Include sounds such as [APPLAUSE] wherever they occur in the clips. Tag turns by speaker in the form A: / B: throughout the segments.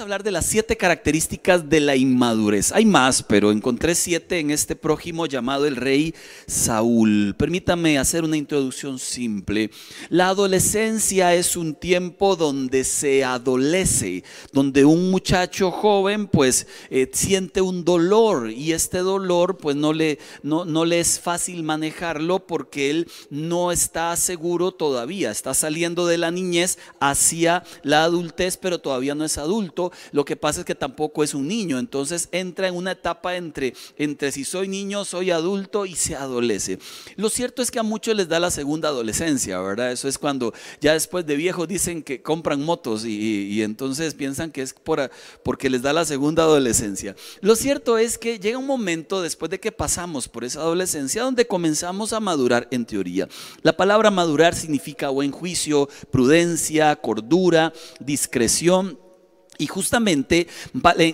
A: hablar de las siete características de la inmadurez. Hay más, pero encontré siete en este prójimo llamado el rey Saúl. Permítame hacer una introducción simple. La adolescencia es un tiempo donde se adolece, donde un muchacho joven pues eh, siente un dolor y este dolor pues no le, no, no le es fácil manejarlo porque él no está seguro todavía, está saliendo de la niñez hacia la adultez, pero todavía no es adulto, lo que pasa es que tampoco es un niño, entonces entra en una etapa entre, entre si soy niño, soy adulto y se adolece. Lo cierto es que a muchos les da la segunda adolescencia, ¿verdad? Eso es cuando ya después de viejos dicen que compran motos y, entonces piensan que es por, porque les da la segunda adolescencia. Lo cierto es que llega un momento después de que pasamos por esa adolescencia donde comenzamos a madurar en teoría. La palabra madurar significa buen juicio, prudencia, cordura, discreción. Y justamente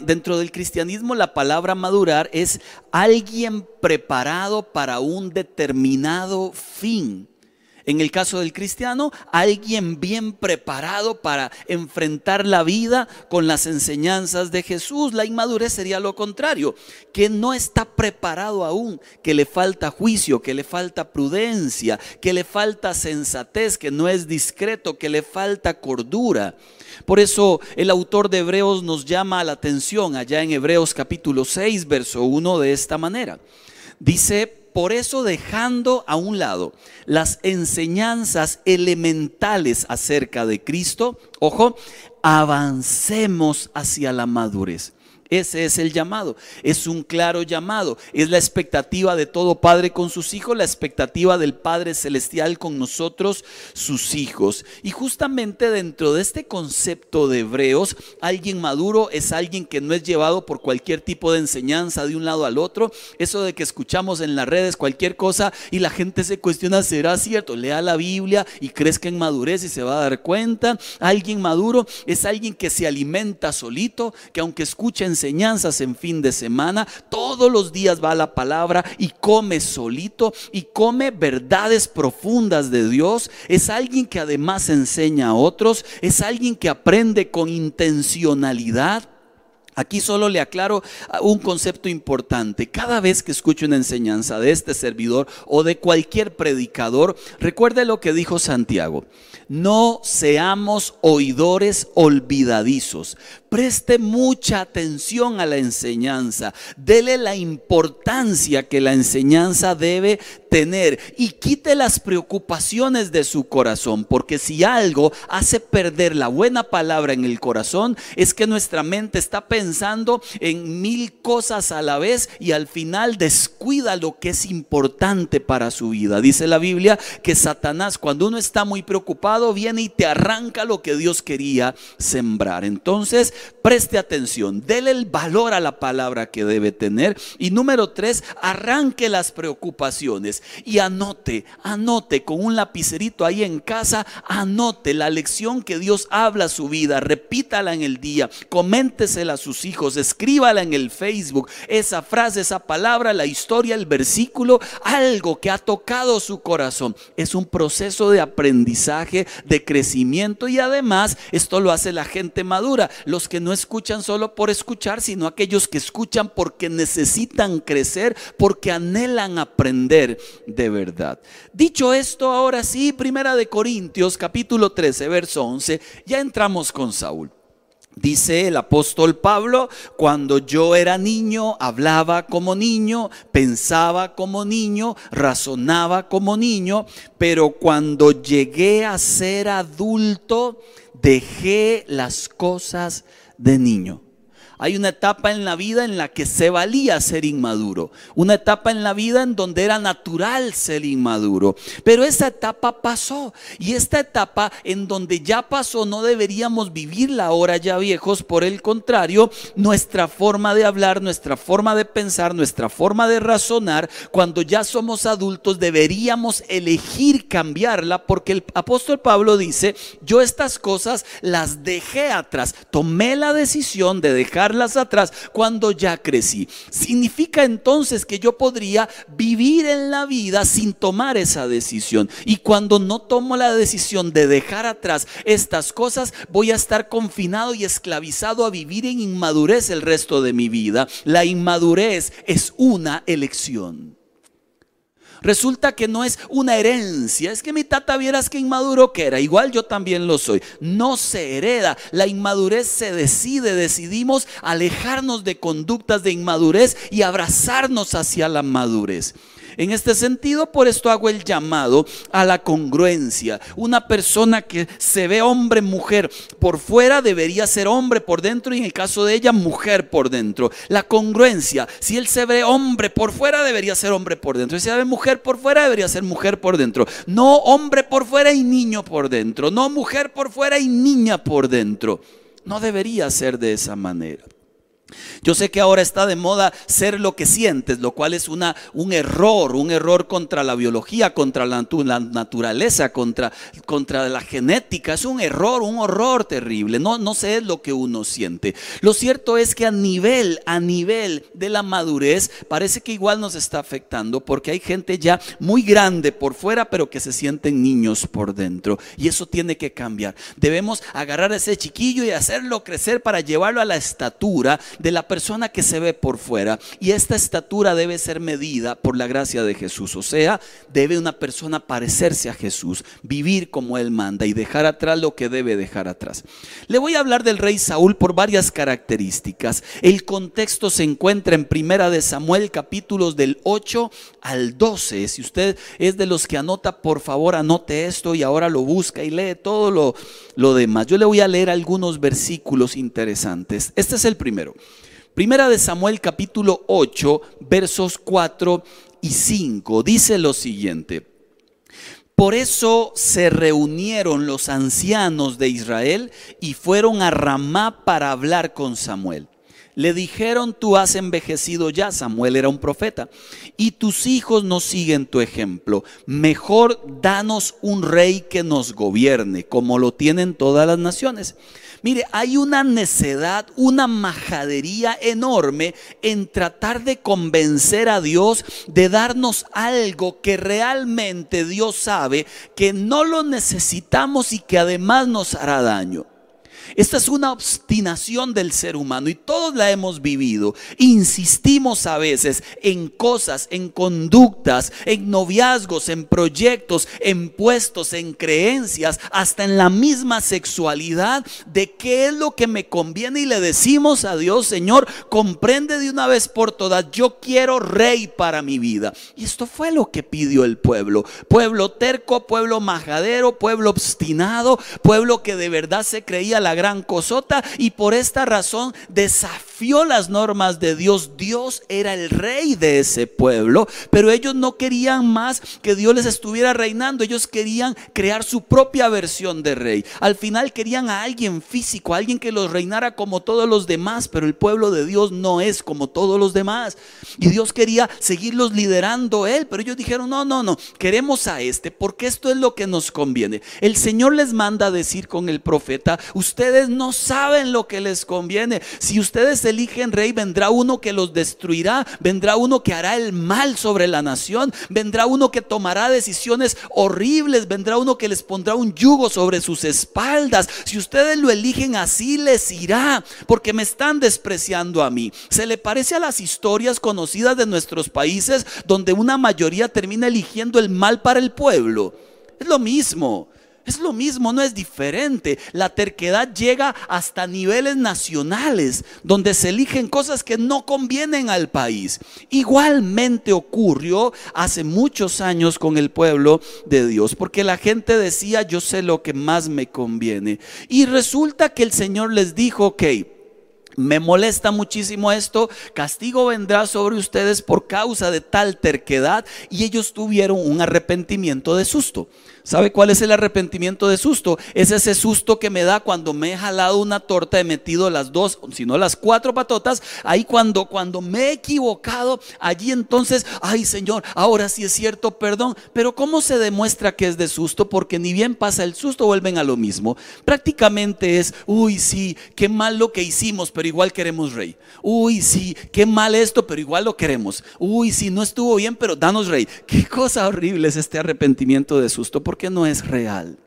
A: dentro del cristianismo la palabra madurar es alguien preparado para un determinado fin. En el caso del cristiano, alguien bien preparado para enfrentar la vida con las enseñanzas de Jesús. La inmadurez sería lo contrario, que no está preparado aún, que le falta juicio, que le falta prudencia, que le falta sensatez, que no es discreto, que le falta cordura. Por eso el autor de Hebreos nos llama la atención allá en Hebreos capítulo 6, verso 1 de esta manera. Dice, por eso dejando a un lado las enseñanzas elementales acerca de Cristo, ojo, avancemos hacia la madurez. Ese es el llamado, es un claro llamado, es la expectativa de todo padre con sus hijos, la expectativa del Padre Celestial con nosotros, sus hijos. Y justamente dentro de este concepto de Hebreos, alguien maduro es alguien que no es llevado por cualquier tipo de enseñanza de un lado al otro. Eso de que escuchamos en las redes cualquier cosa y la gente se cuestiona, ¿será cierto? Lea la Biblia y crezca en madurez y se va a dar cuenta. Alguien maduro es alguien que se alimenta solito, que aunque escuchen enseñanzas en fin de semana, todos los días va a la palabra y come solito y come verdades profundas de Dios. Es alguien que además enseña a otros, es alguien que aprende con intencionalidad. Aquí solo le aclaro un concepto importante. Cada vez que escuche una enseñanza de este servidor o de cualquier predicador, recuerde lo que dijo Santiago. No seamos oidores olvidadizos, preste mucha atención a la enseñanza, dele la importancia que la enseñanza debe tener y quite las preocupaciones de su corazón, porque si algo hace perder la buena palabra en el corazón, es que nuestra mente está pensando en mil cosas a la vez y al final descuida lo que es importante para su vida. Dice la Biblia que Satanás cuando uno está muy preocupado viene y te arranca lo que Dios quería sembrar. Entonces, preste atención, dele el valor a la palabra que debe tener. Y número tres, arranque las preocupaciones y anote, anote con un lapicerito ahí en casa, anote la lección que Dios habla a su vida, repítala en el día, coméntesela a sus hijos, escríbala en el Facebook, esa frase, esa palabra, la historia, el versículo, algo que ha tocado su corazón. Es un proceso de aprendizaje, de crecimiento y además esto lo hace la gente madura, los que no escuchan solo por escuchar, sino aquellos que escuchan porque necesitan crecer, porque anhelan aprender de verdad. Dicho esto, ahora sí, Primera de Corintios capítulo 13, verso 11, ya entramos con Saúl. Dice el apóstol Pablo, cuando yo era niño, hablaba como niño, pensaba como niño, razonaba como niño, pero cuando llegué a ser adulto, dejé las cosas de niño. Hay una etapa en la vida en la que se valía ser inmaduro. Una etapa en la vida en donde era natural ser inmaduro. Pero esa etapa pasó. Y esta etapa en donde ya pasó no deberíamos vivirla ahora ya viejos. Por el contrario, nuestra forma de hablar, nuestra forma de pensar, nuestra forma de razonar, cuando ya somos adultos deberíamos elegir cambiarla porque el apóstol Pablo dice, yo estas cosas las dejé atrás. Tomé la decisión de dejar dejarlas atrás cuando ya crecí. Significa entonces que yo podría vivir en la vida sin tomar esa decisión. Y cuando no tomo la decisión de dejar atrás estas cosas, voy a estar confinado y esclavizado a vivir en inmadurez el resto de mi vida. La inmadurez es una elección. Resulta que no es una herencia. Es que mi tata vieras que inmaduro que era. Igual yo también lo soy. No se hereda. La inmadurez se decide. Decidimos alejarnos de conductas de inmadurez y abrazarnos hacia la madurez. En este sentido, por esto hago el llamado a la congruencia. Una persona que se ve hombre, mujer por fuera debería ser hombre por dentro y en el caso de ella, mujer por dentro. La congruencia, si él se ve hombre por fuera, debería ser hombre por dentro. Si se ve mujer por fuera, debería ser mujer por dentro. No hombre por fuera y niño por dentro. No mujer por fuera y niña por dentro. No debería ser de esa manera. Yo sé que ahora está de moda ser lo que sientes, lo cual es una, un error, un error contra la biología, contra la, naturaleza, contra, contra, la genética. Es un error, un horror terrible. No, no sé lo que uno siente. Lo cierto es que a nivel, a nivel de la madurez, parece que igual nos está afectando porque hay gente ya muy grande por fuera, pero que se sienten niños por dentro. Y eso tiene que cambiar. Debemos agarrar a ese chiquillo y hacerlo crecer para llevarlo a la estatura de la persona que se ve por fuera. Y esta estatura debe ser medida por la gracia de Jesús. O sea, debe una persona parecerse a Jesús, vivir como Él manda y dejar atrás lo que debe dejar atrás. Le voy a hablar del rey Saúl por varias características. El contexto se encuentra en Primera de Samuel capítulos del 8 al 12. Si usted es de los que anota, por favor anote esto y ahora lo busca y lee todo lo, lo demás. Yo le voy a leer algunos versículos interesantes. Este es el primero. Primera de Samuel capítulo 8, versos 4 y 5. Dice lo siguiente. Por eso se reunieron los ancianos de Israel y fueron a Ramá para hablar con Samuel. Le dijeron, tú has envejecido ya, Samuel era un profeta, y tus hijos no siguen tu ejemplo. Mejor danos un rey que nos gobierne, como lo tienen todas las naciones. Mire, hay una necedad, una majadería enorme en tratar de convencer a Dios de darnos algo que realmente Dios sabe que no lo necesitamos y que además nos hará daño. Esta es una obstinación del ser humano y todos la hemos vivido. Insistimos a veces en cosas, en conductas, en noviazgos, en proyectos, en puestos, en creencias, hasta en la misma sexualidad de qué es lo que me conviene y le decimos a Dios, Señor, comprende de una vez por todas, yo quiero rey para mi vida. Y esto fue lo que pidió el pueblo. Pueblo terco, pueblo majadero, pueblo obstinado, pueblo que de verdad se creía la gran cosota y por esta razón desafió las normas de Dios. Dios era el rey de ese pueblo, pero ellos no querían más que Dios les estuviera reinando. Ellos querían crear su propia versión de rey. Al final querían a alguien físico, a alguien que los reinara como todos los demás, pero el pueblo de Dios no es como todos los demás. Y Dios quería seguirlos liderando él, pero ellos dijeron, no, no, no, queremos a este porque esto es lo que nos conviene. El Señor les manda a decir con el profeta, usted ustedes no saben lo que les conviene. Si ustedes eligen rey, vendrá uno que los destruirá, vendrá uno que hará el mal sobre la nación, vendrá uno que tomará decisiones horribles, vendrá uno que les pondrá un yugo sobre sus espaldas. Si ustedes lo eligen así, les irá, porque me están despreciando a mí. Se le parece a las historias conocidas de nuestros países donde una mayoría termina eligiendo el mal para el pueblo. Es lo mismo. Es lo mismo, no es diferente. La terquedad llega hasta niveles nacionales, donde se eligen cosas que no convienen al país. Igualmente ocurrió hace muchos años con el pueblo de Dios, porque la gente decía, yo sé lo que más me conviene. Y resulta que el Señor les dijo, ok, me molesta muchísimo esto, castigo vendrá sobre ustedes por causa de tal terquedad y ellos tuvieron un arrepentimiento de susto. ¿Sabe cuál es el arrepentimiento de susto? Es ese susto que me da cuando me he jalado una torta, he metido las dos, si no las cuatro patotas, ahí cuando, cuando me he equivocado, allí entonces, ay Señor, ahora sí es cierto, perdón. Pero ¿cómo se demuestra que es de susto? Porque ni bien pasa el susto, vuelven a lo mismo. Prácticamente es, uy, sí, qué mal lo que hicimos, pero igual queremos rey. Uy, sí, qué mal esto, pero igual lo queremos. Uy, sí, no estuvo bien, pero danos rey. [LAUGHS] Qué cosa horrible es este arrepentimiento de susto, no es real.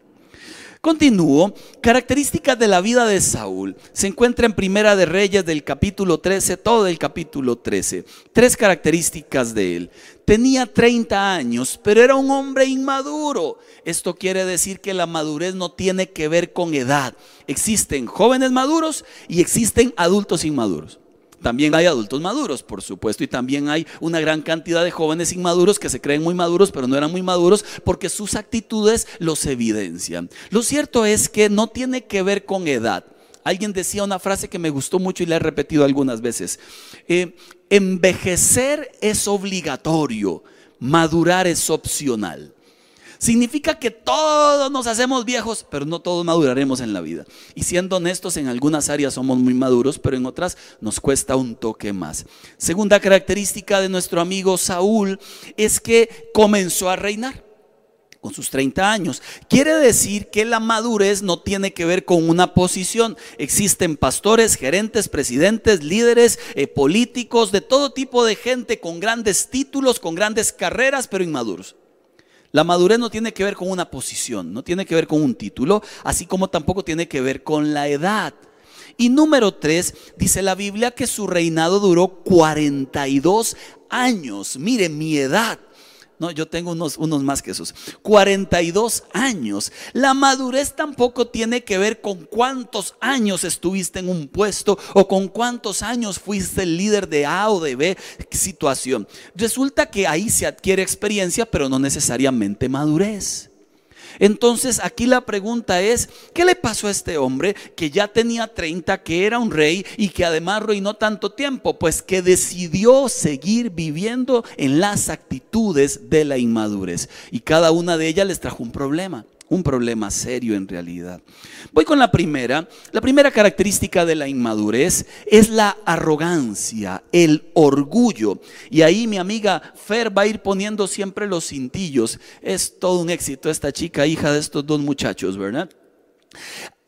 A: Continúo. Características de la vida de Saúl. Se encuentra en Primera de Reyes del capítulo 13, todo el capítulo 13. Tres características de él. Tenía 30 años, pero era un hombre inmaduro. Esto quiere decir que la madurez no tiene que ver con edad. Existen jóvenes maduros y existen adultos inmaduros. También hay adultos maduros, por supuesto, y también hay una gran cantidad de jóvenes inmaduros que se creen muy maduros, pero no eran muy maduros porque sus actitudes los evidencian. Lo cierto es que no tiene que ver con edad. Alguien decía una frase que me gustó mucho y la he repetido algunas veces. Eh, envejecer es obligatorio, madurar es opcional. Significa que todos nos hacemos viejos, pero no todos maduraremos en la vida. Y siendo honestos, en algunas áreas somos muy maduros, pero en otras nos cuesta un toque más. Segunda característica de nuestro amigo Saúl es que comenzó a reinar con sus 30 años. Quiere decir que la madurez no tiene que ver con una posición. Existen pastores, gerentes, presidentes, líderes, eh, políticos, de todo tipo de gente con grandes títulos, con grandes carreras, pero inmaduros. La madurez no tiene que ver con una posición, no tiene que ver con un título, así como tampoco tiene que ver con la edad. Y número tres, dice la Biblia que su reinado duró 42 años. Mire, mi edad. No, yo tengo unos, unos más que esos. 42 años. La madurez tampoco tiene que ver con cuántos años estuviste en un puesto o con cuántos años fuiste el líder de A o de B situación. Resulta que ahí se adquiere experiencia, pero no necesariamente madurez. Entonces aquí la pregunta es, ¿qué le pasó a este hombre que ya tenía 30, que era un rey y que además reinó tanto tiempo? Pues que decidió seguir viviendo en las actitudes de la inmadurez. Y cada una de ellas les trajo un problema un problema serio en realidad. Voy con la primera. La primera característica de la inmadurez es la arrogancia, el orgullo. Y ahí mi amiga Fer va a ir poniendo siempre los cintillos. Es todo un éxito esta chica, hija de estos dos muchachos, ¿verdad?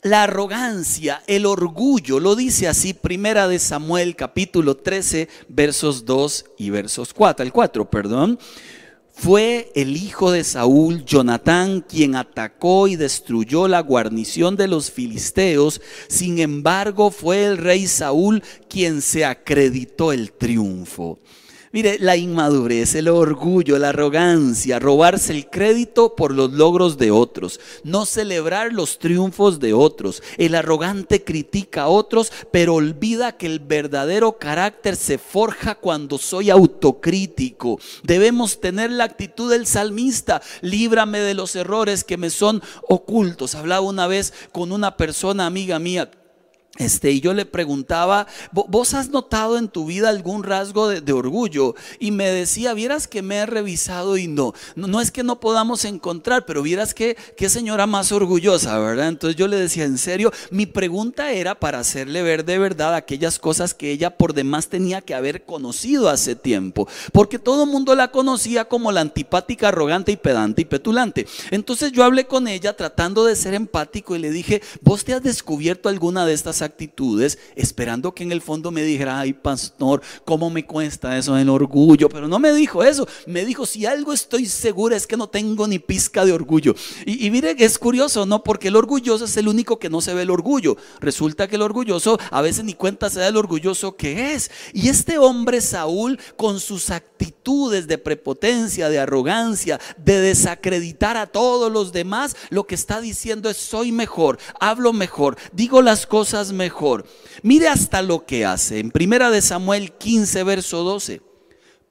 A: La arrogancia, el orgullo, lo dice así, primera de Samuel capítulo 13, versos 2 y versos 4, el 4, perdón. Fue el hijo de Saúl, Jonatán, quien atacó y destruyó la guarnición de los filisteos. Sin embargo, fue el rey Saúl quien se acreditó el triunfo. Mire, la inmadurez, el orgullo, la arrogancia, robarse el crédito por los logros de otros, no celebrar los triunfos de otros. El arrogante critica a otros, pero olvida que el verdadero carácter se forja cuando soy autocrítico. Debemos tener la actitud del salmista, líbrame de los errores que me son ocultos. Hablaba una vez con una persona amiga mía este, y yo le preguntaba, ¿vos has notado en tu vida algún rasgo de, orgullo? Y me decía, vieras que me he revisado y no, no, es que no podamos encontrar, pero vieras que qué señora más orgullosa, ¿verdad? Entonces yo le decía, en serio, mi pregunta era para hacerle ver de verdad aquellas cosas que ella por demás tenía que haber conocido hace tiempo, porque todo el mundo la conocía como la antipática, arrogante y pedante y petulante. Entonces yo hablé con ella tratando de ser empático y le dije, ¿vos te has descubierto alguna de estas actitudes esperando que en el fondo me dijera, ay pastor, ¿cómo me cuesta eso en orgullo? Pero no me dijo eso, me dijo, si algo estoy segura es que no tengo ni pizca de orgullo. Y, y mire, es curioso, ¿no? Porque el orgulloso es el único que no se ve el orgullo. Resulta que el orgulloso a veces ni cuenta se da el orgulloso que es. Y este hombre Saúl, con sus actitudes de prepotencia, de arrogancia, de desacreditar a todos los demás, lo que está diciendo es, soy mejor, hablo mejor, digo las cosas mejor. Mire hasta lo que hace. En primera de Samuel 15, verso 12.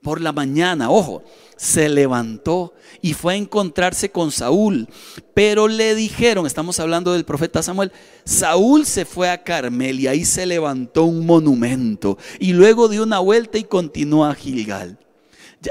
A: Por la mañana, ojo, se levantó y fue a encontrarse con Saúl. Pero le dijeron, estamos hablando del profeta Samuel, Saúl se fue a Carmel y ahí se levantó un monumento y luego dio una vuelta y continuó a Gilgal.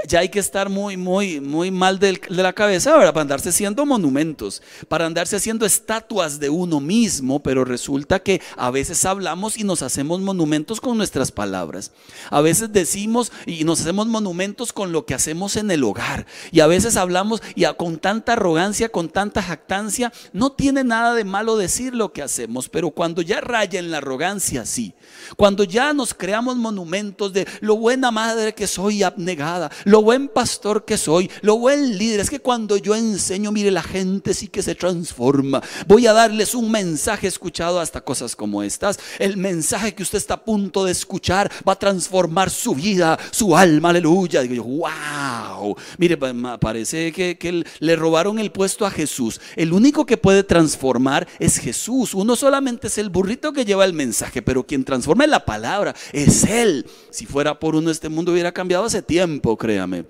A: Ya, hay que estar muy, muy, muy mal de, la cabeza para andarse haciendo monumentos, para andarse haciendo estatuas de uno mismo, pero resulta que a veces hablamos y nos hacemos monumentos con nuestras palabras. A veces decimos y nos hacemos monumentos con lo que hacemos en el hogar. Y a veces hablamos y con tanta arrogancia, con tanta jactancia, no tiene nada de malo decir lo que hacemos, pero cuando ya raya en la arrogancia, sí. Cuando ya nos creamos monumentos de lo buena madre que soy abnegada, lo buen pastor que soy, lo buen líder. Es que cuando yo enseño, mire, la gente sí que se transforma. Voy a darles un mensaje escuchado hasta cosas como estas. El mensaje que usted está a punto de escuchar va a transformar su vida, su alma, aleluya. Digo yo, wow. Mire, parece que, le robaron el puesto a Jesús. El único que puede transformar es Jesús. Uno solamente es el burrito que lleva el mensaje, pero quien transforma la palabra es Él. Si fuera por uno, este mundo hubiera cambiado hace tiempo, créame.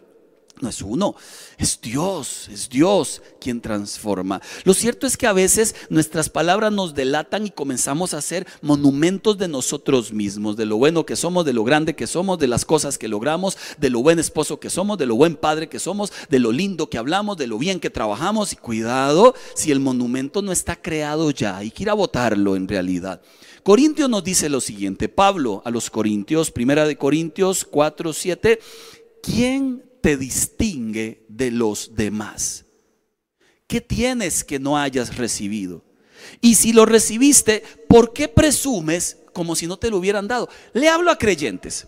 A: No es uno, es Dios, es Dios quien transforma. Lo cierto es que a veces nuestras palabras nos delatan y comenzamos a hacer monumentos de nosotros mismos, de lo bueno que somos, de lo grande que somos, de las cosas que logramos, de lo buen esposo que somos, de lo buen padre que somos, de lo lindo que hablamos, de lo bien que trabajamos. Y cuidado si el monumento no está creado ya, hay que ir a votarlo en realidad. Corintios nos dice lo siguiente, Pablo a los Corintios, primera de Corintios 4, 7, ¿quién te distingue de los demás? ¿Qué tienes que no hayas recibido? Y si lo recibiste, ¿por qué presumes como si no te lo hubieran dado? Le hablo a creyentes.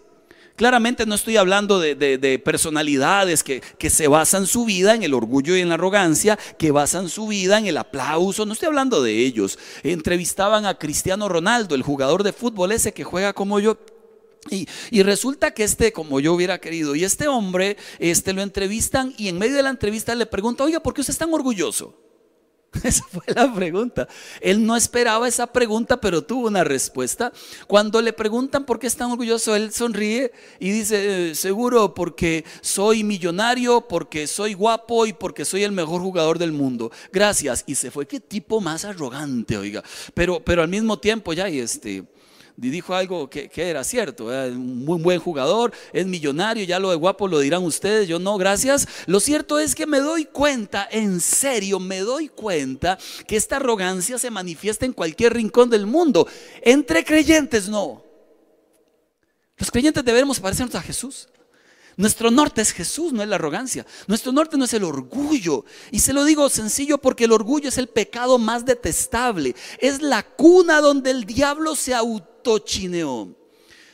A: Claramente no estoy hablando de, personalidades que, que, se basan su vida en el orgullo y en la arrogancia, que basan su vida en el aplauso, no estoy hablando de ellos. Entrevistaban a Cristiano Ronaldo, el jugador de fútbol ese que juega como yo, y, resulta que este, como yo hubiera querido, y este hombre, este lo entrevistan y en medio de la entrevista le pregunta, oiga, ¿por qué usted es tan orgulloso? [LAUGHS] Esa fue la pregunta. Él no esperaba esa pregunta, pero tuvo una respuesta. Cuando le preguntan por qué es tan orgulloso, él sonríe y dice, eh, seguro porque soy millonario, porque soy guapo y porque soy el mejor jugador del mundo. Gracias. Y se fue. Qué tipo más arrogante, oiga. Pero, pero al mismo tiempo ya, y este dijo algo que, era cierto, un muy buen jugador, es millonario, ya lo de guapo lo dirán ustedes, yo no, gracias. Lo cierto es que me doy cuenta, en serio, me doy cuenta que esta arrogancia se manifiesta en cualquier rincón del mundo. Entre creyentes no. Los creyentes debemos parecernos a Jesús. Nuestro norte es Jesús, no es la arrogancia. Nuestro norte no es el orgullo. Y se lo digo sencillo porque el orgullo es el pecado más detestable. Es la cuna donde el diablo se autochineó.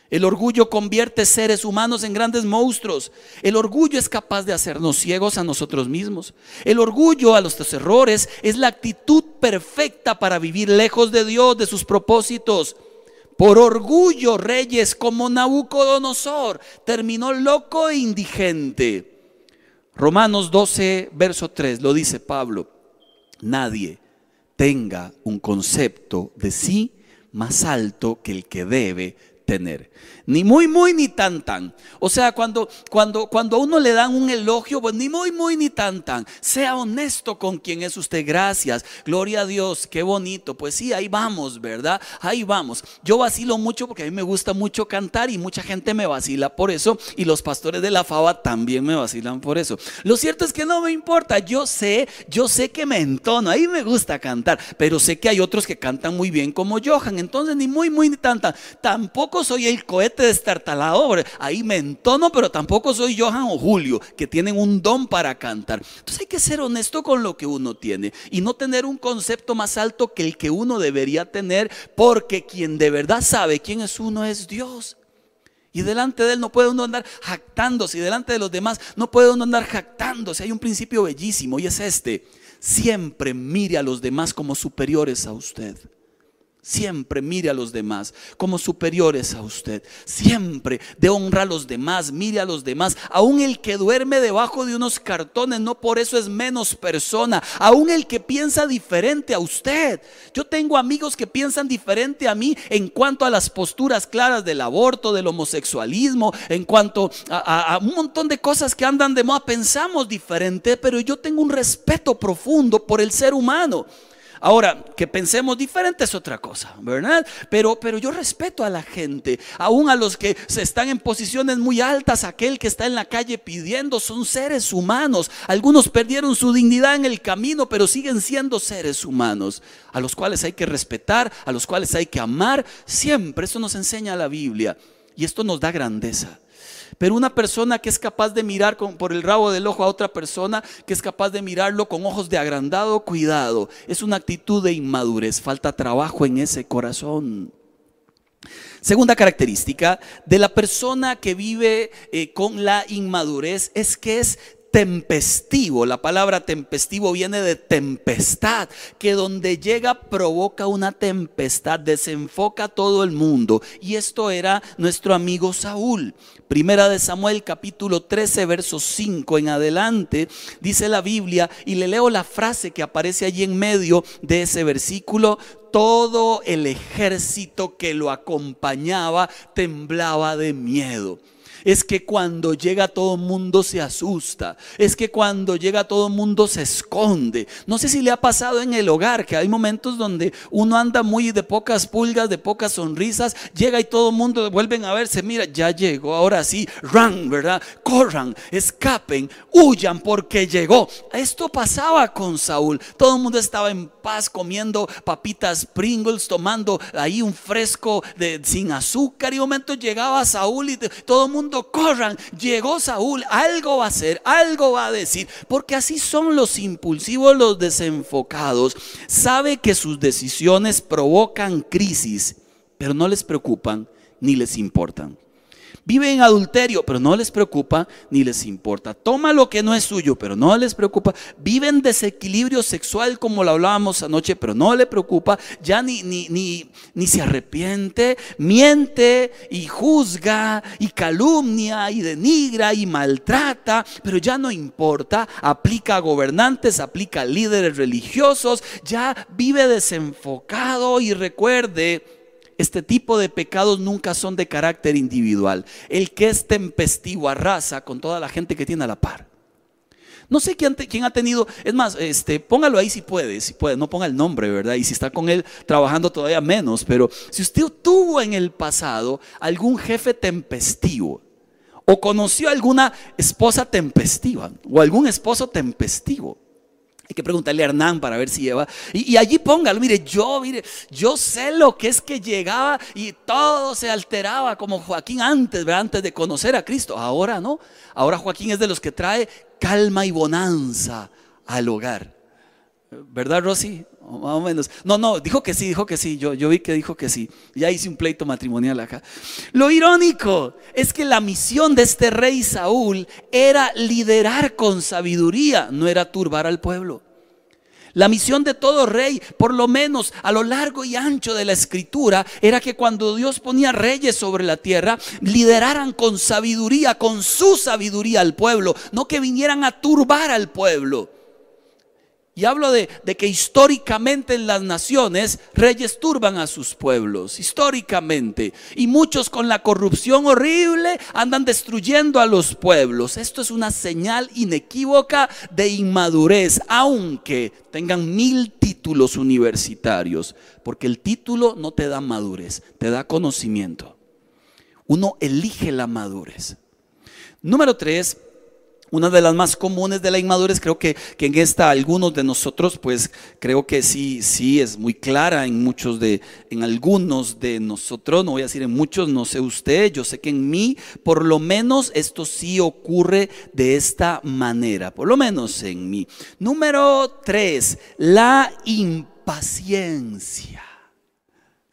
A: El orgullo convierte seres humanos en grandes monstruos. El orgullo es capaz de hacernos ciegos a nosotros mismos. El orgullo a los errores es la actitud perfecta para vivir lejos de Dios, de sus propósitos. Por orgullo, reyes como Nabucodonosor terminó loco e indigente. Romanos 12, verso 3, lo dice Pablo. Nadie tenga un concepto de sí más alto que el que debe tener. Ni muy, muy, ni tan, tan. O sea, cuando, cuando, cuando a uno le dan un elogio, pues ni muy, muy, ni tan, tan. Sea honesto con quien es usted. Gracias. Gloria a Dios. Qué bonito. Pues sí, ahí vamos, ¿verdad? Ahí vamos. Yo vacilo mucho porque a mí me gusta mucho cantar y mucha gente me vacila por eso. Y los pastores de la fava también me vacilan por eso. Lo cierto es que no me importa. Yo sé, yo sé que me entono. Ahí me gusta cantar. Pero sé que hay otros que cantan muy bien como Johan. Entonces, ni muy, muy, ni tan, tan. Tampoco soy el cohete destartalado, ahí me entono, pero tampoco soy Johan o Julio, que tienen un don para cantar. Entonces hay que ser honesto con lo que uno tiene y no tener un concepto más alto que el que uno debería tener, porque quien de verdad sabe quién es uno es Dios. Y delante de Él no puede uno andar jactándose. Y delante de los demás no puede uno andar jactándose. Hay un principio bellísimo y es este. Siempre mire a los demás como superiores a usted. Siempre mire a los demás como superiores a usted. Siempre de honra a los demás, mire a los demás. Aún el que duerme debajo de unos cartones, no por eso es menos persona. Aún el que piensa diferente a usted. Yo tengo amigos que piensan diferente a mí en cuanto a las posturas claras del aborto, del homosexualismo, en cuanto a, a un montón de cosas que andan de moda. Pensamos diferente, pero yo tengo un respeto profundo por el ser humano. Ahora, que pensemos diferente es otra cosa, ¿verdad? Pero, pero yo respeto a la gente, aún a los que se están en posiciones muy altas, aquel que está en la calle pidiendo, son seres humanos. Algunos perdieron su dignidad en el camino, pero siguen siendo seres humanos, a los cuales hay que respetar, a los cuales hay que amar, siempre. Eso nos enseña la Biblia y esto nos da grandeza. Pero una persona que es capaz de mirar por el rabo del ojo a otra persona, que es capaz de mirarlo con ojos de agrandado cuidado, es una actitud de inmadurez. Falta trabajo en ese corazón. Segunda característica de la persona que vive eh, con la inmadurez es que es tempestivo. La palabra tempestivo viene de tempestad, que donde llega provoca una tempestad, desenfoca todo el mundo. Y esto era nuestro amigo Saúl. Primera de Samuel capítulo 13, verso 5 en adelante, dice la Biblia, y le leo la frase que aparece allí en medio de ese versículo, todo el ejército que lo acompañaba temblaba de miedo es que cuando llega todo el mundo se asusta, es que cuando llega todo el mundo se esconde. No sé si le ha pasado en el hogar, que hay momentos donde uno anda muy de pocas pulgas, de pocas sonrisas, llega y todo el mundo vuelven a verse, mira, ya llegó, ahora sí, run, ¿verdad? Corran, escapen, huyan porque llegó. Esto pasaba con Saúl, todo el mundo estaba en paz comiendo papitas Pringles, tomando ahí un fresco de, sin azúcar y un momento llegaba Saúl y todo el mundo corran, llegó Saúl, algo va a hacer, algo va a decir, porque así son los impulsivos, los desenfocados. Sabe que sus decisiones provocan crisis, pero no les preocupan ni les importan. Viven en adulterio, pero no les preocupa ni les importa. Toma lo que no es suyo, pero no les preocupa. Viven desequilibrio sexual como lo hablábamos anoche, pero no le preocupa. Ya ni, ni, ni, ni se arrepiente. Miente y juzga y calumnia y denigra y maltrata, pero ya no importa. Aplica a gobernantes, aplica a líderes religiosos. Ya vive desenfocado y recuerde este tipo de pecados nunca son de carácter individual. El que es tempestivo arrasa con toda la gente que tiene a la par. No sé quién, ha tenido, es más, este, póngalo ahí si puede, si puede, no ponga el nombre, ¿verdad? Y si está con él trabajando todavía menos, pero si usted tuvo en el pasado algún jefe tempestivo, o conoció alguna esposa tempestiva, o algún esposo tempestivo, hay que preguntarle a Hernán para ver si lleva. Y, allí póngalo, mire, yo, mire, yo sé lo que es que llegaba y todo se alteraba como Joaquín antes, antes de conocer a Cristo. Ahora no. Ahora Joaquín es de los que trae calma y bonanza al hogar. ¿Verdad, Rosy? Más o menos. No, no, dijo que sí, dijo que sí. Yo, yo vi que dijo que sí. Ya hice un pleito matrimonial acá. Lo irónico es que la misión de este rey Saúl era liderar con sabiduría, no era turbar al pueblo. La misión de todo rey, por lo menos a lo largo y ancho de la escritura, era que cuando Dios ponía reyes sobre la tierra, lideraran con sabiduría, con su sabiduría al pueblo, no que vinieran a turbar al pueblo. Y hablo de, que históricamente en las naciones reyes turban a sus pueblos, históricamente. Y muchos con la corrupción horrible andan destruyendo a los pueblos. Esto es una señal inequívoca de inmadurez, aunque tengan mil títulos universitarios, porque el título no te da madurez, te da conocimiento. Uno elige la madurez. Número tres, una de las más comunes de la inmadurez, creo que, en esta algunos de nosotros, pues creo que sí, sí es muy clara en muchos de, en algunos de nosotros, no voy a decir en muchos, no sé usted, yo sé que en mí, por lo menos esto sí ocurre de esta manera, por lo menos en mí. Número tres, la impaciencia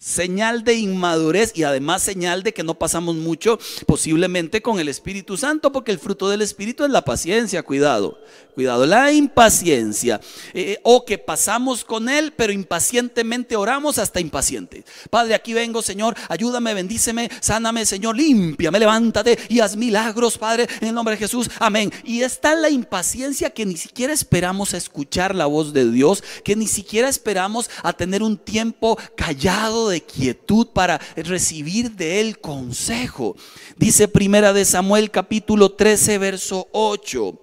A: señal de inmadurez y además señal de que no pasamos mucho posiblemente con el Espíritu Santo, porque el fruto del Espíritu es la paciencia, cuidado, cuidado, la impaciencia, eh, o que pasamos con Él, pero impacientemente oramos hasta impaciente. Padre, aquí vengo, Señor, ayúdame, bendíceme, sáname, Señor, límpiame, levántate y haz milagros, Padre, en el nombre de Jesús, amén. Y está la impaciencia que ni siquiera esperamos a escuchar la voz de Dios, que ni siquiera esperamos a tener un tiempo callado de quietud para recibir de él consejo. Dice Primera de Samuel capítulo 13 verso 8.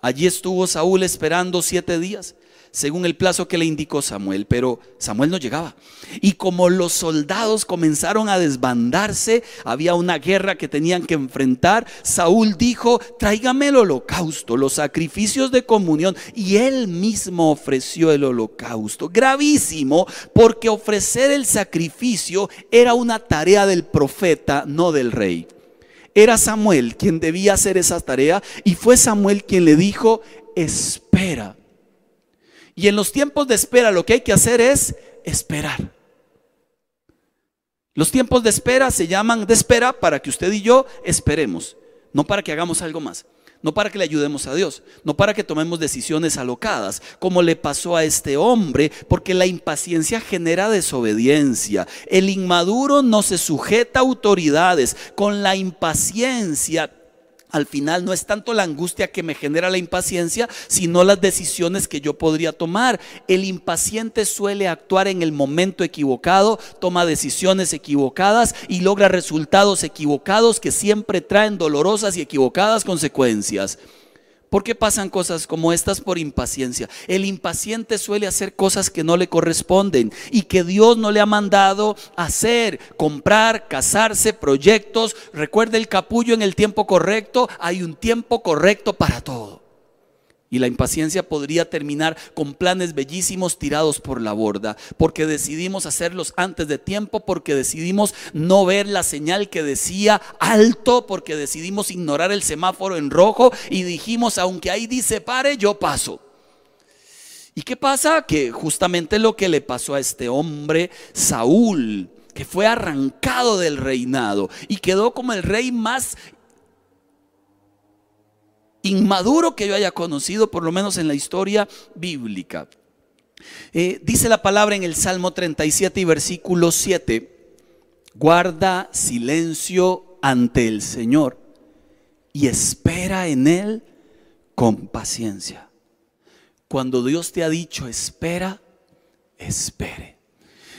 A: Allí estuvo Saúl esperando siete días. Según el plazo que le indicó Samuel, pero Samuel no llegaba. Y como los soldados comenzaron a desbandarse, había una guerra que tenían que enfrentar, Saúl dijo, tráigame el holocausto, los sacrificios de comunión, y él mismo ofreció el holocausto. Gravísimo, porque ofrecer el sacrificio era una tarea del profeta, no del rey. Era Samuel quien debía hacer esa tarea y fue Samuel quien le dijo, espera y en los tiempos de espera lo que hay que hacer es esperar. Los tiempos de espera se llaman de espera para que usted y yo esperemos, no para que hagamos algo más, no para que le ayudemos a Dios, no para que tomemos decisiones alocadas, como le pasó a este hombre, porque la impaciencia genera desobediencia. El inmaduro no se sujeta a autoridades, con la impaciencia al final no es tanto la angustia que me genera la impaciencia, sino las decisiones que yo podría tomar. El impaciente suele actuar en el momento equivocado, toma decisiones equivocadas y logra resultados equivocados que siempre traen dolorosas y equivocadas consecuencias. ¿Por qué pasan cosas como estas por impaciencia? El impaciente suele hacer cosas que no le corresponden y que Dios no le ha mandado hacer. Comprar, casarse, proyectos. Recuerde el capullo en el tiempo correcto. Hay un tiempo correcto para todo. Y la impaciencia podría terminar con planes bellísimos tirados por la borda, porque decidimos hacerlos antes de tiempo, porque decidimos no ver la señal que decía alto, porque decidimos ignorar el semáforo en rojo y dijimos, aunque ahí dice pare, yo paso. ¿Y qué pasa? Que justamente lo que le pasó a este hombre, Saúl, que fue arrancado del reinado y quedó como el rey más inmaduro que yo haya conocido, por lo menos en la historia bíblica. Eh, dice la palabra en el Salmo 37 y versículo 7, guarda silencio ante el Señor y espera en Él con paciencia. Cuando Dios te ha dicho espera, espere.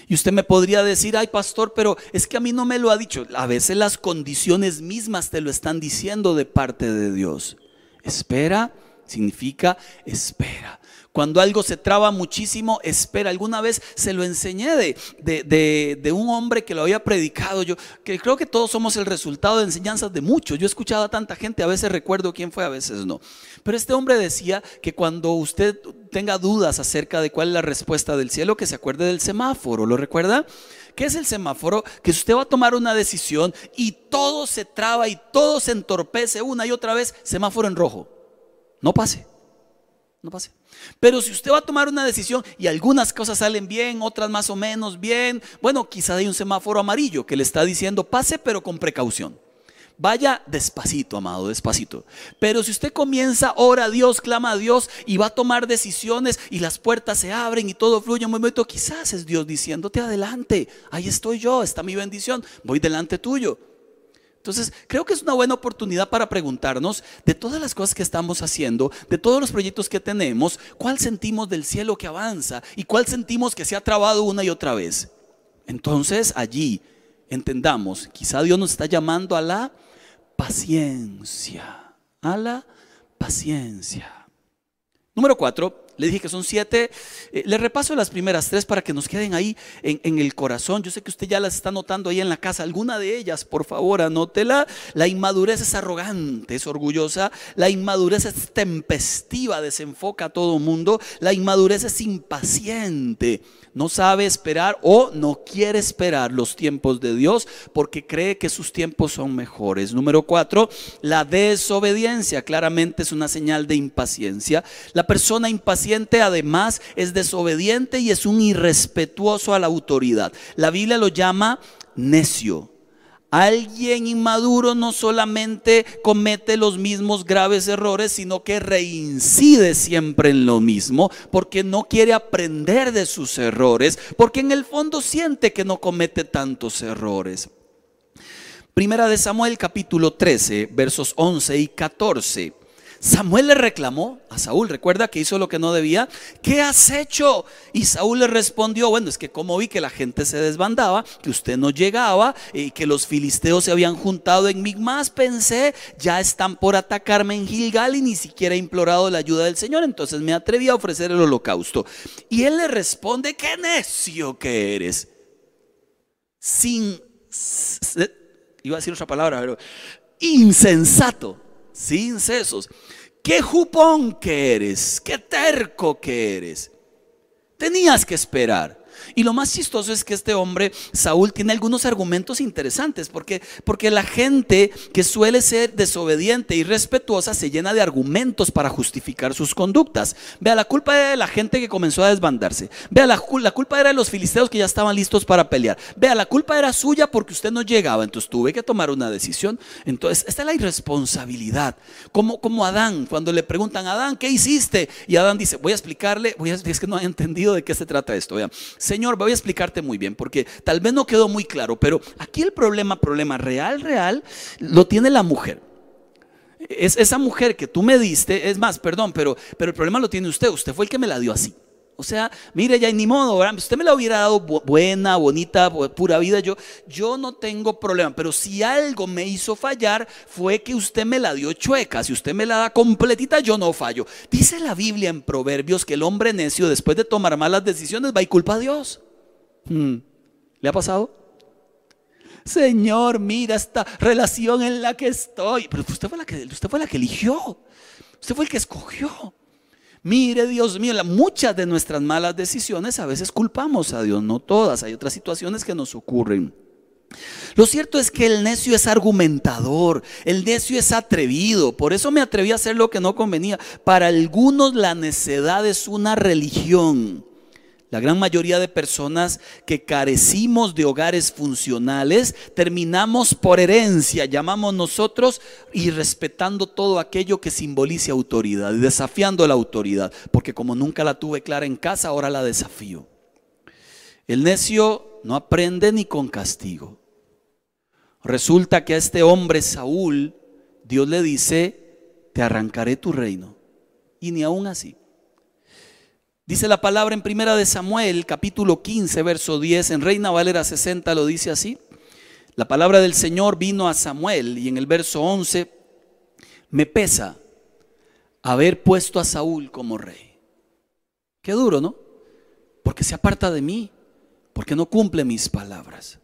A: Y usted me podría decir, ay pastor, pero es que a mí no me lo ha dicho. A veces las condiciones mismas te lo están diciendo de parte de Dios. Espera significa espera. Cuando algo se traba muchísimo, espera. Alguna vez se lo enseñé de, de, un hombre que lo había predicado. Yo que creo que todos somos el resultado de enseñanzas de muchos. Yo he escuchado a tanta gente, a veces recuerdo quién fue, a veces no. Pero este hombre decía que cuando usted tenga dudas acerca de cuál es la respuesta del cielo, que se acuerde del semáforo. ¿Lo recuerda? ¿Qué es el semáforo? Que usted va a tomar una decisión y todo se traba y todo se entorpece una y otra vez, semáforo en rojo. No pase. No pase. Pero si usted va a tomar una decisión y algunas cosas salen bien, otras más o menos bien, bueno, quizá hay un semáforo amarillo que le está diciendo pase, pero con precaución. Vaya despacito, amado, despacito. Pero si usted comienza, ora a Dios, clama a Dios y va a tomar decisiones y las puertas se abren y todo fluye un momento, quizás es Dios diciéndote adelante, ahí estoy yo, está mi bendición, voy delante tuyo. Entonces, creo que es una buena oportunidad para preguntarnos de todas las cosas que estamos haciendo, de todos los proyectos que tenemos, cuál sentimos del cielo que avanza y cuál sentimos que se ha trabado una y otra vez. Entonces, allí entendamos, quizá Dios nos está llamando a la paciencia, a la paciencia. Número cuatro, le dije que son siete. Eh, le repaso las primeras tres para que nos queden ahí en, en, el corazón. Yo sé que usted ya las está notando ahí en la casa. Alguna de ellas, por favor, anótela. La inmadurez es arrogante, es orgullosa. La inmadurez es tempestiva, desenfoca a todo mundo. La inmadurez es impaciente no sabe esperar o no quiere esperar los tiempos de Dios porque cree que sus tiempos son mejores. Número cuatro, la desobediencia claramente es una señal de impaciencia. La persona impaciente además es desobediente y es un irrespetuoso a la autoridad. La Biblia lo llama necio. Alguien inmaduro no solamente comete los mismos graves errores, sino que reincide siempre en lo mismo, porque no quiere aprender de sus errores, porque en el fondo siente que no comete tantos errores. Primera de Samuel capítulo 13, versos 11 y 14. Samuel le reclamó a Saúl, recuerda que hizo lo que no debía, ¿qué has hecho? Y Saúl le respondió, bueno, es que como vi que la gente se desbandaba, que usted no llegaba y que los filisteos se habían juntado en Migmas, pensé, ya están por atacarme en Gilgal y ni siquiera he implorado la ayuda del Señor, entonces me atreví a ofrecer el holocausto. Y él le responde, qué necio que eres. Sin, iba a decir otra palabra, pero insensato sin cesos. Qué jupón que eres, qué terco que eres. Tenías que esperar. Y lo más chistoso es que este hombre, Saúl, tiene algunos argumentos interesantes, porque, porque la gente que suele ser desobediente y respetuosa se llena de argumentos para justificar sus conductas. Vea, la culpa era de la gente que comenzó a desbandarse. Vea, la, culpa era de los filisteos que ya estaban listos para pelear. Vea, la culpa era suya porque usted no llegaba, entonces tuve que tomar una decisión. Entonces, esta es la irresponsabilidad. Como, como Adán, cuando le preguntan, Adán, ¿qué hiciste? Y Adán dice, voy a explicarle, es que no he entendido de qué se trata esto. Vean, Señor, voy a explicarte muy bien, porque tal vez no quedó muy claro, pero aquí el problema, problema real, real, lo tiene la mujer. Es esa mujer que tú me diste, es más, perdón, pero, pero el problema lo tiene usted, usted fue el que me la dio así. O sea, mire, ya ni modo, usted me la hubiera dado buena, bonita, pura vida, yo, yo no tengo problema, pero si algo me hizo fallar fue que usted me la dio chueca, si usted me la da completita, yo no fallo. Dice la Biblia en Proverbios que el hombre necio después de tomar malas decisiones va y culpa a Dios. Hmm. ¿Le ha pasado? Señor, mira esta relación en la que estoy. Pero usted fue la que, usted fue la que eligió. Usted fue el que escogió. Mire, Dios mío, muchas de nuestras malas decisiones a veces culpamos a Dios, no todas. Hay otras situaciones que nos ocurren. Lo cierto es que el necio es argumentador, el necio es atrevido, por eso me atreví a hacer lo que no convenía. Para algunos la necedad es una religión. La gran mayoría de personas que carecimos de hogares funcionales terminamos por herencia, llamamos nosotros, y respetando todo aquello que simbolice autoridad y desafiando la autoridad, porque como nunca la tuve clara en casa, ahora la desafío. El necio no aprende ni con castigo. Resulta que a este hombre Saúl, Dios le dice, te arrancaré tu reino. Y ni aún así. Dice la palabra en primera de Samuel, capítulo 15, verso 10, en Reina Valera 60 lo dice así. La palabra del Señor vino a Samuel y en el verso 11, me pesa haber puesto a Saúl como rey. Qué duro, ¿no? Porque se aparta de mí, porque no cumple mis palabras.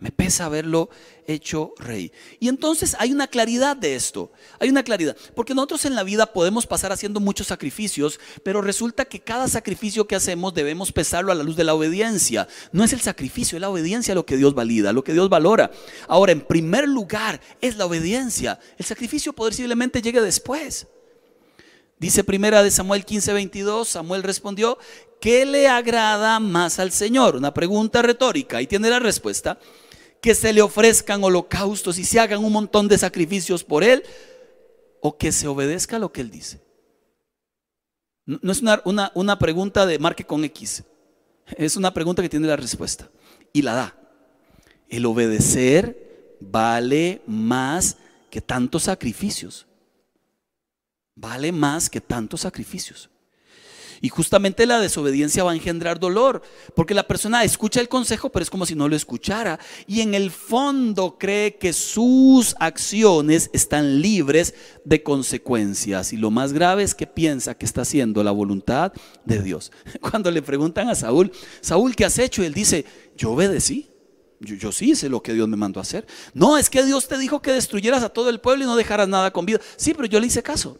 A: Me pesa haberlo hecho rey. Y entonces hay una claridad de esto. Hay una claridad. Porque nosotros en la vida podemos pasar haciendo muchos sacrificios, pero resulta que cada sacrificio que hacemos debemos pesarlo a la luz de la obediencia. No es el sacrificio, es la obediencia lo que Dios valida, lo que Dios valora. Ahora, en primer lugar, es la obediencia. El sacrificio posiblemente llegue después. Dice primera de Samuel 15, 22, Samuel respondió, ¿qué le agrada más al Señor? Una pregunta retórica. Ahí tiene la respuesta que se le ofrezcan holocaustos y se hagan un montón de sacrificios por él, o que se obedezca a lo que él dice. No es una, una, pregunta de marque con X, es una pregunta que tiene la respuesta y la da. El obedecer vale más que tantos sacrificios. Vale más que tantos sacrificios. Y justamente la desobediencia va a engendrar dolor, porque la persona escucha el consejo, pero es como si no lo escuchara. Y en el fondo cree que sus acciones están libres de consecuencias. Y lo más grave es que piensa que está haciendo la voluntad de Dios. [LAUGHS] Cuando le preguntan a Saúl, Saúl, ¿qué has hecho? Él dice, yo obedecí. Yo, yo, sí hice lo que Dios me mandó a hacer. No, es que Dios te dijo que destruyeras a todo el pueblo y no dejaras nada con vida. Sí, pero yo le hice caso.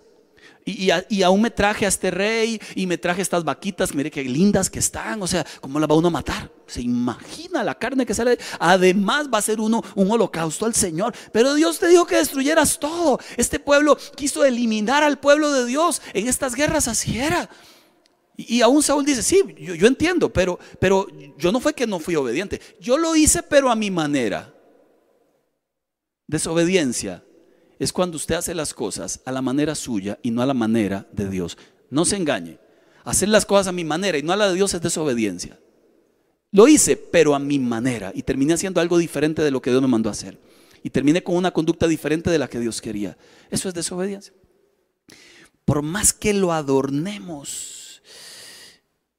A: Y, aún me traje a este rey y me traje estas vaquitas, mire qué lindas que están, o sea, ¿cómo la va uno a matar? Se imagina la carne que sale. Además va a ser uno un holocausto al Señor. Pero Dios te dijo que destruyeras todo. Este pueblo quiso eliminar al pueblo de Dios en estas guerras, así era. Y, aún Saúl dice, sí, yo, yo entiendo, pero, pero yo no fue que no fui obediente. Yo lo hice, pero a mi manera. Desobediencia es cuando usted hace las cosas a la manera suya y no a la manera de Dios. No se engañe. Hacer las cosas a mi manera y no a la de Dios es desobediencia. Lo hice, pero a mi manera. Y terminé haciendo algo diferente de lo que Dios me mandó a hacer. Y terminé con una conducta diferente de la que Dios quería. Eso es desobediencia. por más que lo adornemos.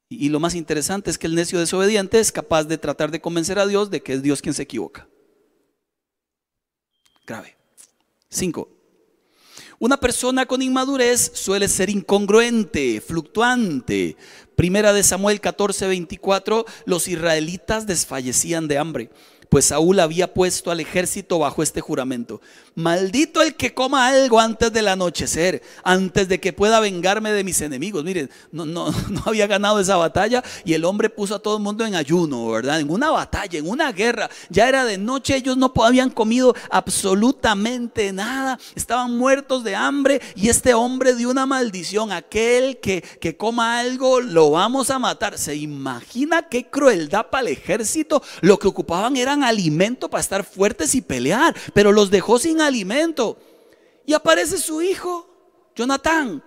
A: Y lo más interesante es que el necio desobediente es capaz de tratar de convencer a Dios de que es Dios quien se equivoca. Grave. Cinco. Una persona con inmadurez suele ser incongruente, fluctuante. Primera de Samuel 14, 24, los israelitas desfallecían de hambre pues Saúl había puesto al ejército bajo este juramento. Maldito el que coma algo antes del anochecer, antes de que pueda vengarme de mis enemigos. Miren, no, no, [LAUGHS] no había ganado esa batalla y el hombre puso a todo el mundo en ayuno, ¿verdad? En una batalla, en una guerra. Ya era de noche, ellos no habían comido absolutamente nada, estaban muertos de hambre y este hombre dio una maldición. Aquel que, que coma algo lo vamos a matar. ¿Se imagina qué crueldad para el ejército? Lo que ocupaban eran alimento para estar fuertes y pelear, pero los dejó sin alimento. Y aparece su hijo, Jonatán,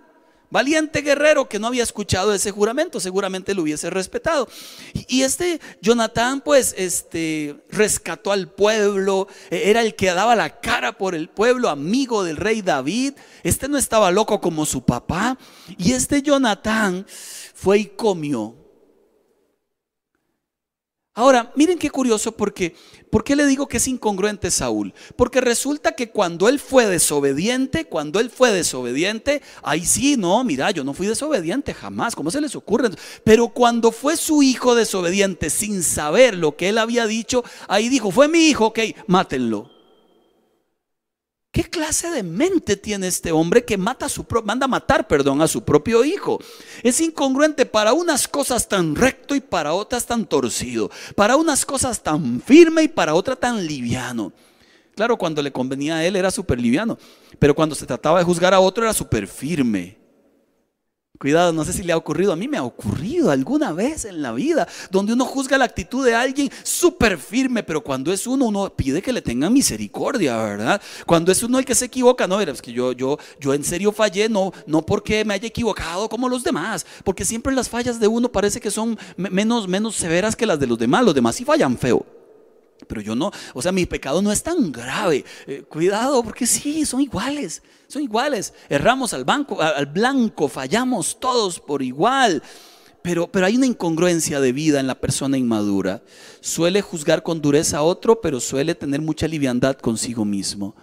A: valiente guerrero que no había escuchado ese juramento, seguramente lo hubiese respetado. Y este Jonatán pues este rescató al pueblo, e-, era el que daba la cara por el pueblo, amigo del rey David. Este no estaba loco como su papá y este Jonatán fue y comió Ahora, miren qué curioso porque, ¿por qué le digo que es incongruente Saúl? Porque resulta que cuando él fue desobediente, cuando él fue desobediente, ahí sí, no, mira, yo no fui desobediente jamás, ¿cómo se les ocurre? Pero cuando fue su hijo desobediente sin saber lo que él había dicho, ahí dijo, fue mi hijo, ok, mátenlo. ¿Qué clase de mente tiene este hombre que mata a su manda matar, perdón, a su propio hijo? Es incongruente para unas cosas tan recto y para otras tan torcido, para unas cosas tan firme y para otras tan liviano. Claro, cuando le convenía a él era súper liviano, pero cuando se trataba de juzgar a otro era súper firme. Cuidado, no sé si le ha ocurrido, a mí me ha ocurrido alguna vez en la vida, donde uno juzga la actitud de alguien súper firme, pero cuando es uno, uno pide que le tengan misericordia, ¿verdad? Cuando es uno el que se equivoca, no, es que yo, yo, yo en serio fallé, no, no porque me haya equivocado como los demás, porque siempre las fallas de uno parece que son menos, menos severas que las de los demás, los demás sí fallan feo. Pero yo no, o sea, mi pecado no es tan grave. Eh, cuidado, porque sí, son iguales, son iguales. Erramos al, banco, al blanco, fallamos todos por igual. Pero, pero hay una incongruencia de vida en la persona inmadura. Suele juzgar con dureza a otro, pero suele tener mucha liviandad consigo mismo.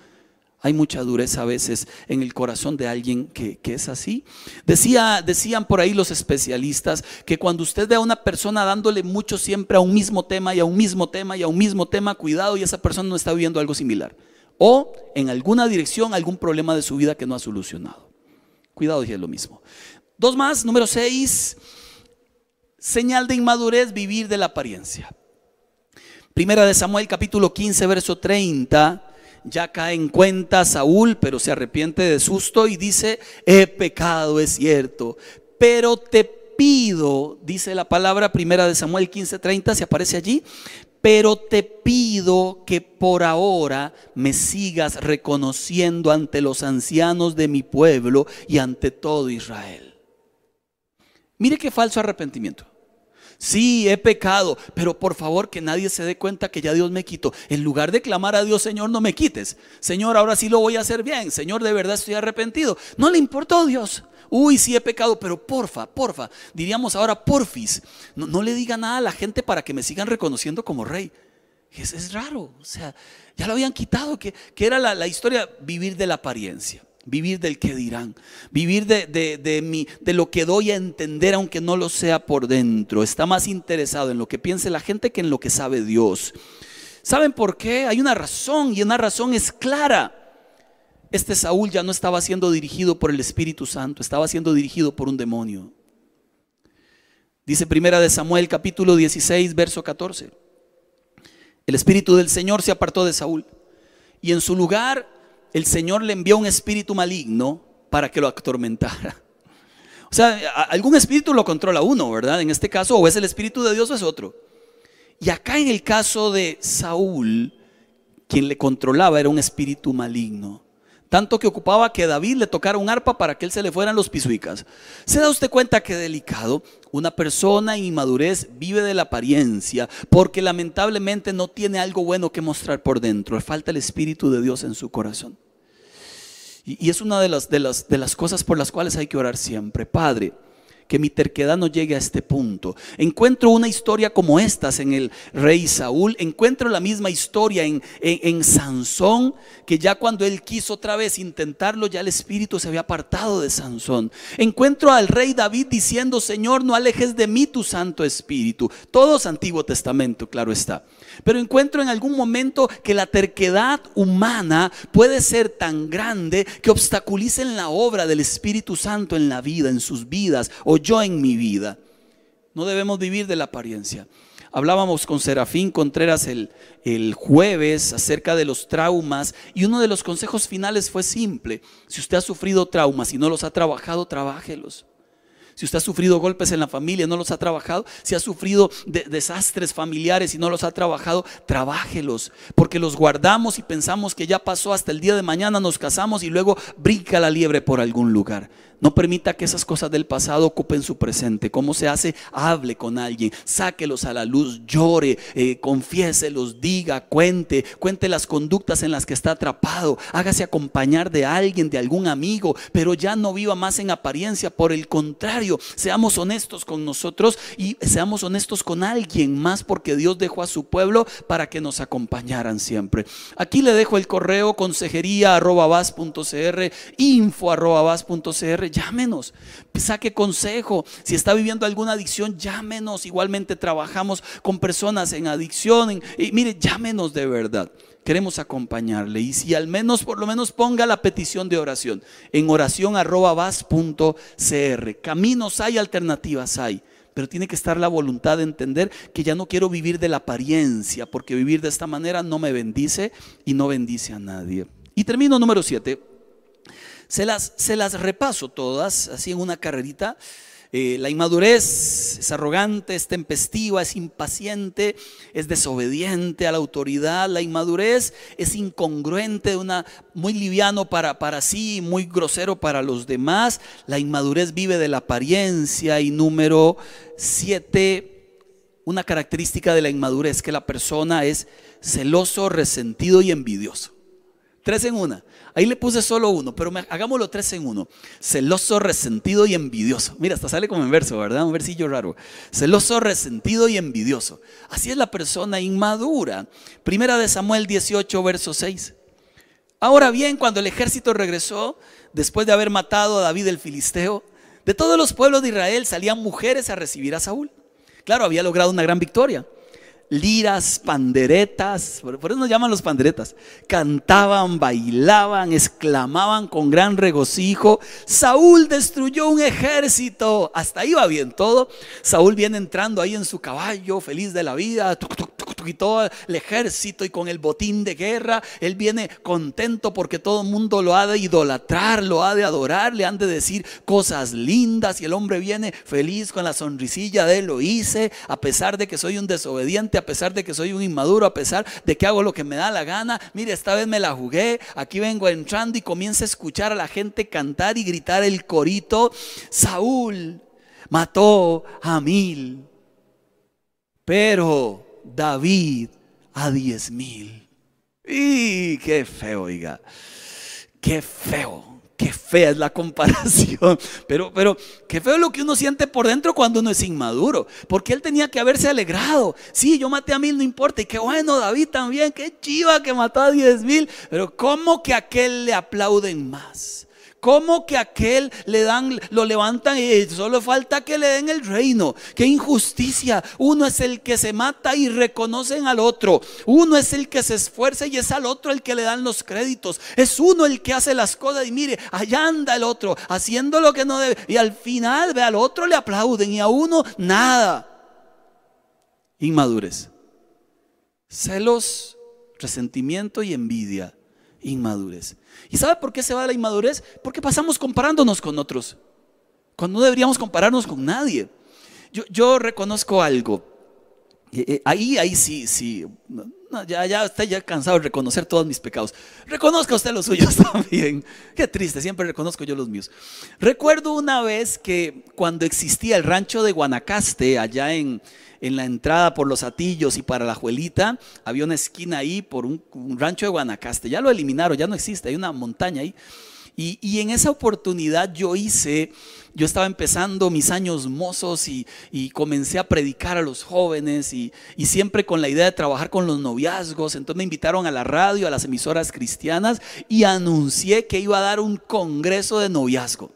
A: Hay mucha dureza a veces en el corazón de alguien que, es así. Decía, decían por ahí los especialistas que cuando usted ve a una persona dándole mucho siempre a un mismo tema y a un mismo tema y a un mismo tema, cuidado y esa persona no está viviendo algo similar. O en alguna dirección algún problema de su vida que no ha solucionado. Cuidado y es lo mismo. Dos más, número seis, señal de inmadurez, vivir de la apariencia. Primera de Samuel capítulo 15, verso 30 ya cae en cuenta Saúl, pero se arrepiente de susto y dice, he pecado, es cierto, pero te pido, dice la palabra primera de Samuel 15:30, se aparece allí, pero te pido que por ahora me sigas reconociendo ante los ancianos de mi pueblo y ante todo Israel. Mire qué falso arrepentimiento. Sí, he pecado, pero por favor que nadie se dé cuenta que ya Dios me quitó. En lugar de clamar a Dios, Señor, no me quites. Señor, ahora sí lo voy a hacer bien. Señor, de verdad estoy arrepentido. No le importó Dios. Uy, sí he pecado, pero porfa, porfa. Diríamos ahora porfis. No, le diga nada a la gente para que me sigan reconociendo como rey. Es, es raro. O sea, ya lo habían quitado, que, era la, la historia vivir de la apariencia. Vivir del que dirán, vivir de, de, de lo que doy a entender aunque no lo sea por dentro. Está más interesado en lo que piense la gente que en lo que sabe Dios. ¿Saben por qué? Hay una razón y una razón es clara. Este Saúl ya no estaba siendo dirigido por el Espíritu Santo, estaba siendo dirigido por un demonio. Dice primera de Samuel capítulo 16, verso 14. El Espíritu del Señor se apartó de Saúl y en su lugar el Señor le envió un espíritu maligno para que lo atormentara. O sea, algún espíritu lo controla uno, ¿verdad? En este caso, o es el espíritu de Dios o es otro. Y acá en el caso de Saúl, quien le controlaba era un espíritu maligno. Tanto que ocupaba que David le tocara un arpa para que él se le fueran los pisuicas. ¿Se da usted cuenta qué delicado? Una persona en inmadurez vive de la apariencia porque lamentablemente no tiene algo bueno que mostrar por dentro. Le falta el Espíritu de Dios en su corazón. Y, es una de las, de, las, de las cosas por las cuales hay que orar siempre. Padre, que mi terquedad no llegue a este punto. Encuentro una historia como estas en el rey Saúl, encuentro la misma historia en, en, Sansón, que ya cuando él quiso otra vez intentarlo, ya el espíritu se había apartado de Sansón. Encuentro al rey David diciendo, Señor, no alejes de mí tu Santo Espíritu. Todo es Antiguo Testamento, claro está. Pero encuentro en algún momento que la terquedad humana puede ser tan grande que obstaculicen la obra del Espíritu Santo en la vida, en sus vidas, o yo en mi vida. No debemos vivir de la apariencia. Hablábamos con Serafín Contreras el, el, jueves acerca de los traumas y uno de los consejos finales fue simple. Si usted ha sufrido traumas y no los ha trabajado, trabájelos. Si usted ha sufrido golpes en la familia y no los ha trabajado, si ha sufrido desastres familiares y no los ha trabajado, trabájelos, porque los guardamos y pensamos que ya pasó hasta el día de mañana, nos casamos y luego brinca la liebre por algún lugar. No permita que esas cosas del pasado ocupen su presente. ¿Cómo se hace? Hable con alguien, sáquelos a la luz, llore, eh, diga, cuente, cuente las conductas en las que está atrapado, hágase acompañar de alguien, de algún amigo, pero ya no viva más en apariencia. Por el contrario, seamos honestos con nosotros y seamos honestos con alguien más porque Dios dejó a su pueblo para que nos acompañaran siempre. Aquí le dejo el correo consejería info llámenos, saque consejo. Si está viviendo alguna adicción, llámenos. Igualmente trabajamos con personas en adicción. y mire, llámenos de verdad. Queremos acompañarle. Y si al menos, por lo menos ponga la petición de oración en oración Caminos hay, alternativas hay pero tiene que estar la voluntad de entender que ya no quiero vivir de la apariencia, porque vivir de esta manera no me bendice y no bendice a nadie. Y termino número 7. Se las, se las repaso todas, así en una carrerita. Eh, la inmadurez es arrogante, es tempestiva, es impaciente, es desobediente a la autoridad. La inmadurez es incongruente, una, muy liviano para, para sí, muy grosero para los demás. La inmadurez vive de la apariencia. Y número siete, una característica de la inmadurez, que la persona es celoso, resentido y envidioso. Tres en una. Ahí le puse solo uno, pero hagámoslo tres en uno. Celoso, resentido y envidioso. Mira, hasta sale como en verso, ¿verdad? Un versillo raro. Celoso, resentido y envidioso. Así es la persona inmadura. Primera de Samuel 18, verso 6. Ahora bien, cuando el ejército regresó, después de haber matado a David el Filisteo, de todos los pueblos de Israel salían mujeres a recibir a Saúl. Claro, había logrado una gran victoria liras, panderetas, por, eso nos llaman los panderetas, cantaban, bailaban, exclamaban con gran regocijo, Saúl destruyó un ejército, hasta ahí va bien todo, Saúl viene entrando ahí en su caballo, feliz de la vida, y todo el ejército y con el botín de guerra, él viene contento porque todo el mundo lo ha de idolatrar, lo ha de adorar, le han de decir cosas lindas y el hombre viene feliz con la sonrisilla de lo hice, a pesar de que soy un desobediente, a pesar de que soy un inmaduro, a pesar de que hago lo que me da la gana. Mire, esta vez me la jugué. Aquí vengo entrando y comienzo a escuchar a la gente cantar y gritar el corito. Saúl mató a mil, pero David a diez mil. Y qué feo, oiga. Qué feo qué fea es la comparación. [LAUGHS] Pero, pero, qué feo es lo que uno siente por dentro cuando uno es inmaduro. Porque él tenía que haberse alegrado. Sí, yo maté a mil, no importa. Y qué bueno, David también, qué chiva que mató a diez mil. Pero ¿cómo que a aquel le aplauden más? ¿Cómo que aquel le dan, lo levantan y solo falta que le den el reino? Qué injusticia. Uno es el que se mata y reconocen al otro. Uno es el que se esfuerza y es al otro el que le dan los créditos. Es uno el que hace las cosas y mire, allá anda el otro haciendo lo que no debe. Y al final, ve al otro le aplauden y a uno nada. Inmadurez. Celos, resentimiento y envidia. Inmadurez. ¿Y sabe por qué se va la inmadurez? Porque pasamos comparándonos con otros, cuando no deberíamos compararnos con nadie. Yo, reconozco algo. Eh, eh, ahí, ahí sí, sí. ya, ya está ya cansado de reconocer todos mis pecados. Reconozca usted los suyos [LAUGHS] también. Qué triste, siempre reconozco yo los míos. Recuerdo una vez que cuando existía el rancho de Guanacaste, allá en, en la entrada por los Atillos y para la Juelita, había una esquina ahí por un, rancho de Guanacaste. Ya lo eliminaron, ya no existe, hay una montaña ahí. Y, en esa oportunidad yo hice, yo estaba empezando mis años mozos y, comencé a predicar a los jóvenes y, y, siempre con la idea de trabajar con los noviazgos. Entonces me invitaron a la radio, a las emisoras cristianas y anuncié que iba a dar un congreso de noviazgo.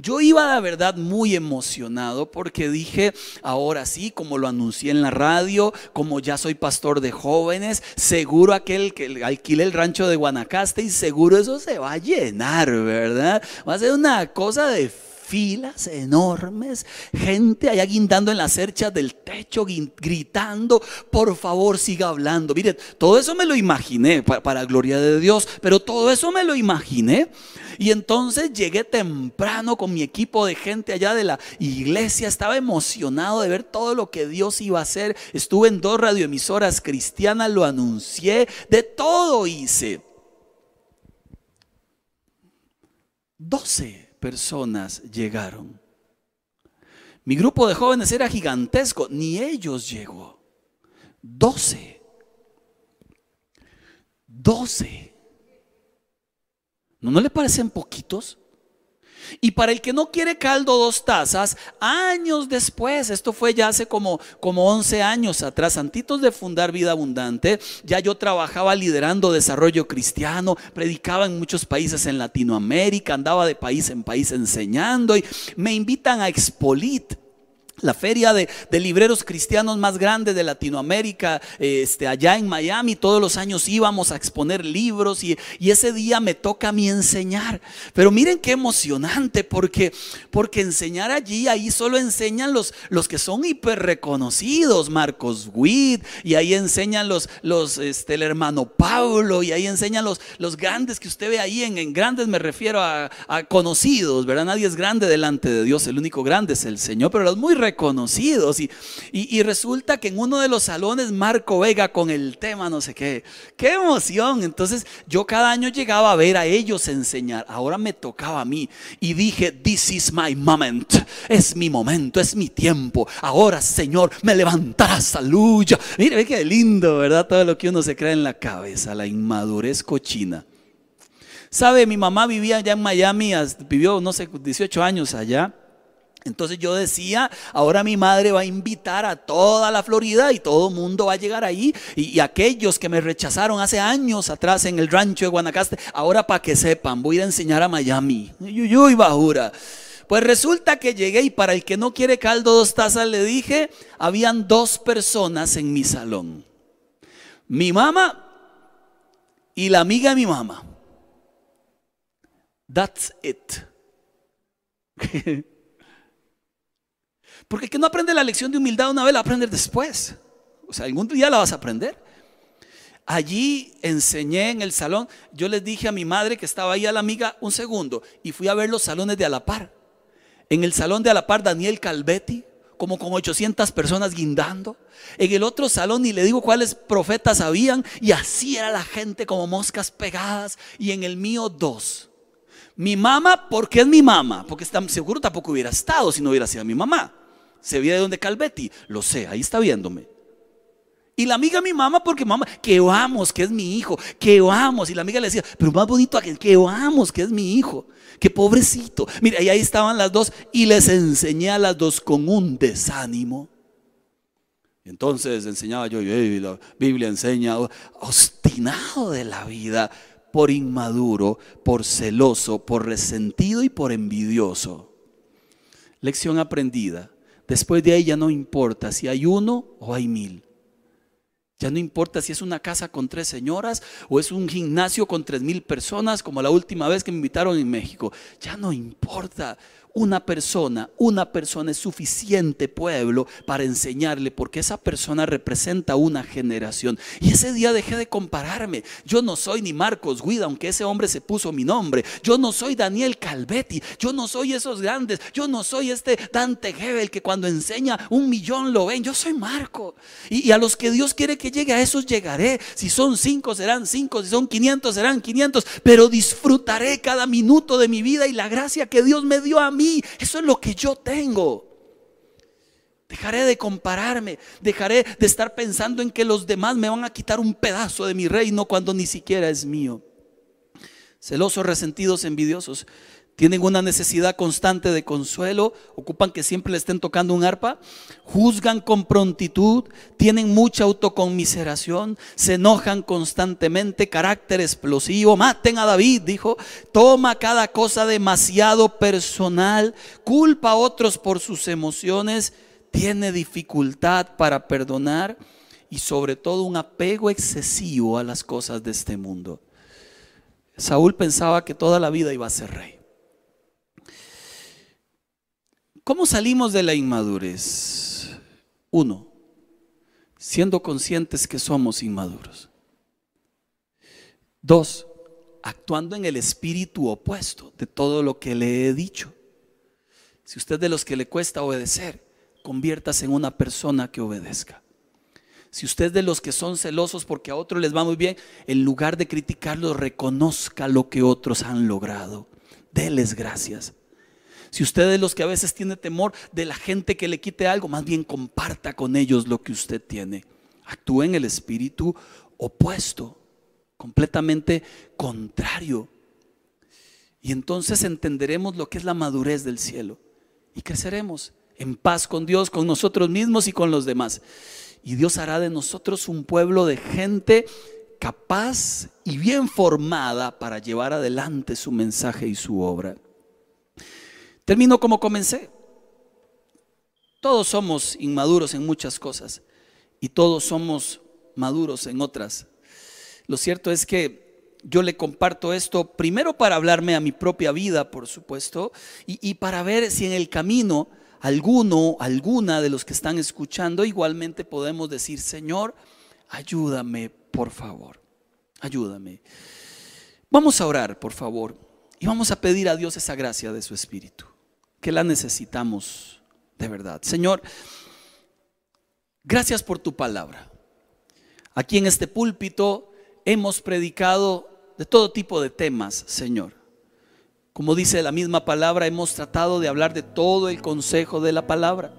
A: Yo iba de verdad muy emocionado porque dije, ahora sí, como lo anuncié en la radio, como ya soy pastor de jóvenes, seguro aquel que alquile el rancho de Guanacaste y seguro eso se va a llenar, ¿verdad? Va a ser una cosa de filas enormes, gente allá guindando en las cerchas del techo, gritando, por favor siga hablando. Mire, todo eso me lo imaginé, para, para, gloria de Dios, pero todo eso me lo imaginé. Y entonces llegué temprano con mi equipo de gente allá de la iglesia, estaba emocionado de ver todo lo que Dios iba a hacer. Estuve en dos radioemisoras cristianas, lo anuncié, de todo hice. 12 personas llegaron. Mi grupo de jóvenes era gigantesco, ni ellos llegó. 12. 12. ¿No, le parecen poquitos? Y para el que no quiere caldo dos tazas, años después, esto fue ya hace como, como 11 años atrás, antitos de fundar Vida Abundante, ya yo trabajaba liderando desarrollo cristiano, predicaba en muchos países en Latinoamérica, andaba de país en país enseñando y me invitan a Expolit la feria de, libreros cristianos más grande de Latinoamérica, este, allá en Miami, todos los años íbamos a exponer libros y, ese día me toca a mí enseñar. Pero miren qué emocionante, porque, porque enseñar allí, ahí solo enseñan los, los que son hiper reconocidos, Marcos Witt, y ahí enseñan los, los este, el hermano Pablo, y ahí enseñan los, los grandes que usted ve ahí, en, grandes me refiero a, conocidos, ¿verdad? Nadie es grande delante de Dios, el único grande es el Señor, pero los muy reconocidos reconocidos. Y, y, resulta que en uno de los salones Marco Vega con el tema no sé qué. ¡Qué emoción! Entonces yo cada año llegaba a ver a ellos enseñar. Ahora me tocaba a mí. Y dije, this is my moment. Es mi momento, es mi tiempo. Ahora, Señor, me levantarás. Aleluya. Mire, qué lindo, ¿verdad? Todo lo que uno se cree en la cabeza, la inmadurez cochina. ¿Sabe? Mi mamá vivía allá en Miami, vivió, no sé, 18 años allá. Entonces yo decía, ahora mi madre va a invitar a toda la Florida y todo el mundo va a llegar ahí. Y, aquellos que me rechazaron hace años atrás en el rancho de Guanacaste, ahora para que sepan, voy a ir a enseñar a Miami. Uy, bajura. Pues resulta que llegué y para el que no quiere caldo dos tazas le dije, habían dos personas en mi salón. Mi mamá y la amiga de mi mamá. That's it. [LAUGHS] Porque el que no aprende la lección de humildad una vez la aprende después. O sea, algún día la vas a aprender. Allí enseñé en el salón. Yo les dije a mi madre que estaba ahí a la amiga un segundo y fui a ver los salones de Alapar. En el salón de Alapar, Daniel Calvetti, como con 800 personas guindando. En el otro salón, y le digo cuáles profetas habían, y así era la gente como moscas pegadas. Y en el mío, dos. Mi mamá, porque es mi mamá, porque seguro tampoco hubiera estado si no hubiera sido mi mamá. Se viene de donde Calvetti, lo sé, ahí está viéndome. Y la amiga mi mamá, porque mamá, que vamos, que es mi hijo, que vamos. Y la amiga le decía, pero más bonito aquel, que vamos, que es mi hijo, que pobrecito. Mira, y ahí estaban las dos y les enseñé a las dos con un desánimo. Entonces enseñaba yo, y la Biblia enseña, obstinado de la vida, por inmaduro, por celoso, por resentido y por envidioso. Lección aprendida. Después de ahí ya no importa si hay uno o hay mil. Ya no importa si es una casa con tres señoras o es un gimnasio con tres mil personas como la última vez que me invitaron en México. Ya no importa. Una persona, una persona es suficiente pueblo para enseñarle porque esa persona representa una generación. Y ese día dejé de compararme. Yo no soy ni Marcos Guida, aunque ese hombre se puso mi nombre. Yo no soy Daniel Calvetti. Yo no soy esos grandes. Yo no soy este Dante Hebel que cuando enseña un millón lo ven. Yo soy Marco. Y, a los que Dios quiere que llegue, a esos llegaré. Si son cinco, serán cinco. Si son quinientos, serán quinientos. Pero disfrutaré cada minuto de mi vida y la gracia que Dios me dio a mí eso es lo que yo tengo. Dejaré de compararme, dejaré de estar pensando en que los demás me van a quitar un pedazo de mi reino cuando ni siquiera es mío. celosos, resentidos, envidiosos. Tienen una necesidad constante de consuelo, ocupan que siempre le estén tocando un arpa, juzgan con prontitud, tienen mucha autoconmiseración, se enojan constantemente, carácter explosivo, maten a David, dijo, toma cada cosa demasiado personal, culpa a otros por sus emociones, tiene dificultad para perdonar y sobre todo un apego excesivo a las cosas de este mundo. Saúl pensaba que toda la vida iba a ser rey. ¿Cómo salimos de la inmadurez? Uno, siendo conscientes que somos inmaduros. Dos, actuando en el espíritu opuesto de todo lo que le he dicho. Si usted de los que le cuesta obedecer, conviértase en una persona que obedezca. Si usted de los que son celosos porque a otros les va muy bien, en lugar de criticarlos, reconozca lo que otros han logrado. Deles gracias. Si usted es los que a veces tiene temor de la gente que le quite algo, más bien comparta con ellos lo que usted tiene. Actúe en el espíritu opuesto, completamente contrario. Y entonces entenderemos lo que es la madurez del cielo y creceremos en paz con Dios, con nosotros mismos y con los demás. Y Dios hará de nosotros un pueblo de gente capaz y bien formada para llevar adelante su mensaje y su obra. Termino como comencé. Todos somos inmaduros en muchas cosas y todos somos maduros en otras. Lo cierto es que yo le comparto esto primero para hablarme a mi propia vida, por supuesto, y, para ver si en el camino alguno, alguna de los que están escuchando, igualmente podemos decir, Señor, ayúdame, por favor, ayúdame. Vamos a orar, por favor, y vamos a pedir a Dios esa gracia de su Espíritu que la necesitamos de verdad. Señor, gracias por tu palabra. Aquí en este púlpito hemos predicado de todo tipo de temas, Señor. Como dice la misma palabra, hemos tratado de hablar de todo el consejo de la palabra.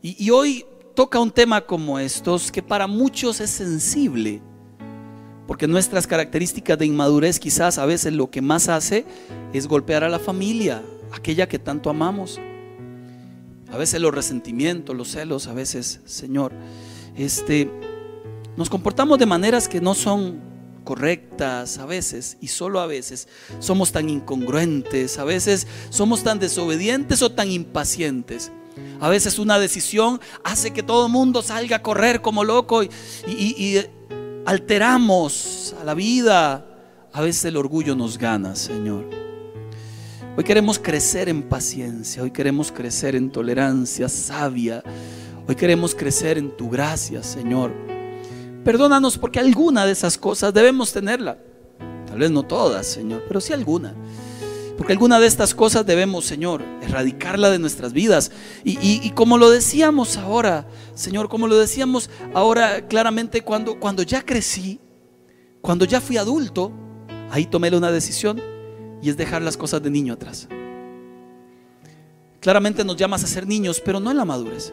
A: Y, hoy toca un tema como estos que para muchos es sensible, porque nuestras características de inmadurez quizás a veces lo que más hace es golpear a la familia, aquella que tanto amamos. A veces los resentimientos, los celos, a veces, Señor, este, nos comportamos de maneras que no son correctas a veces y solo a veces somos tan incongruentes, a veces somos tan desobedientes o tan impacientes. A veces una decisión hace que todo el mundo salga a correr como loco y, y alteramos a la vida. A veces el orgullo nos gana, Señor. Hoy queremos crecer en paciencia, hoy queremos crecer en tolerancia sabia, hoy queremos crecer en tu gracia, Señor. Perdónanos porque alguna de esas cosas debemos tenerla. Tal vez no todas, Señor, pero sí alguna. Porque alguna de estas cosas debemos, Señor, erradicarla de nuestras vidas. Y, y, como lo decíamos ahora, Señor, como lo decíamos ahora claramente cuando, cuando ya crecí, cuando ya fui adulto, ahí tomé una decisión y es dejar las cosas de niño atrás. Claramente nos llamas a ser niños, pero no en la madurez.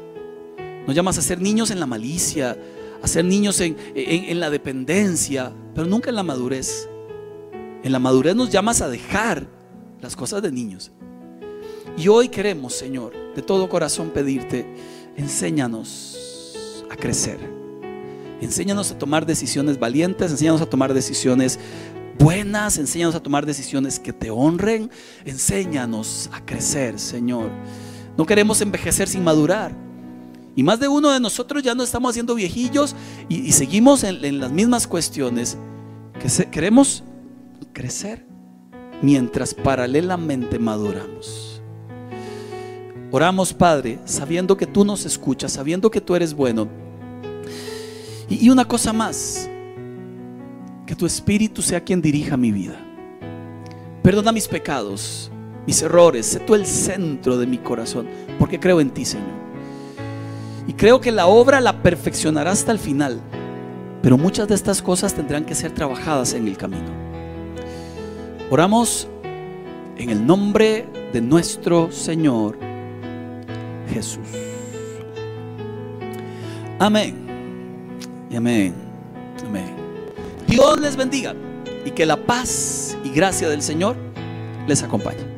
A: Nos llamas a ser niños en la malicia, a ser niños en, en la dependencia, pero nunca en la madurez. En la madurez nos llamas a dejar las cosas de niños. Y hoy queremos, Señor, de todo corazón pedirte, enséñanos a crecer. Enséñanos a tomar decisiones valientes, enséñanos a tomar decisiones buenas, enséñanos a tomar decisiones que te honren, enséñanos a crecer, Señor. No queremos envejecer sin madurar. Y más de uno de nosotros ya no estamos haciendo viejillos y, seguimos en, las mismas cuestiones. Que queremos crecer mientras paralelamente maduramos. Oramos, Padre, sabiendo que tú nos escuchas, sabiendo que tú eres bueno. y una cosa más, que tu Espíritu sea quien dirija mi vida. Perdona mis pecados, mis errores. Sé tú el centro de mi corazón, porque creo en ti, Señor. Y creo que la obra la perfeccionará hasta el final. Pero muchas de estas cosas tendrán que ser trabajadas en el camino. Oramos en el nombre de nuestro Señor Jesús. Amén. Amén. Amén. Dios les bendiga. y que la paz y gracia del Señor les acompañe.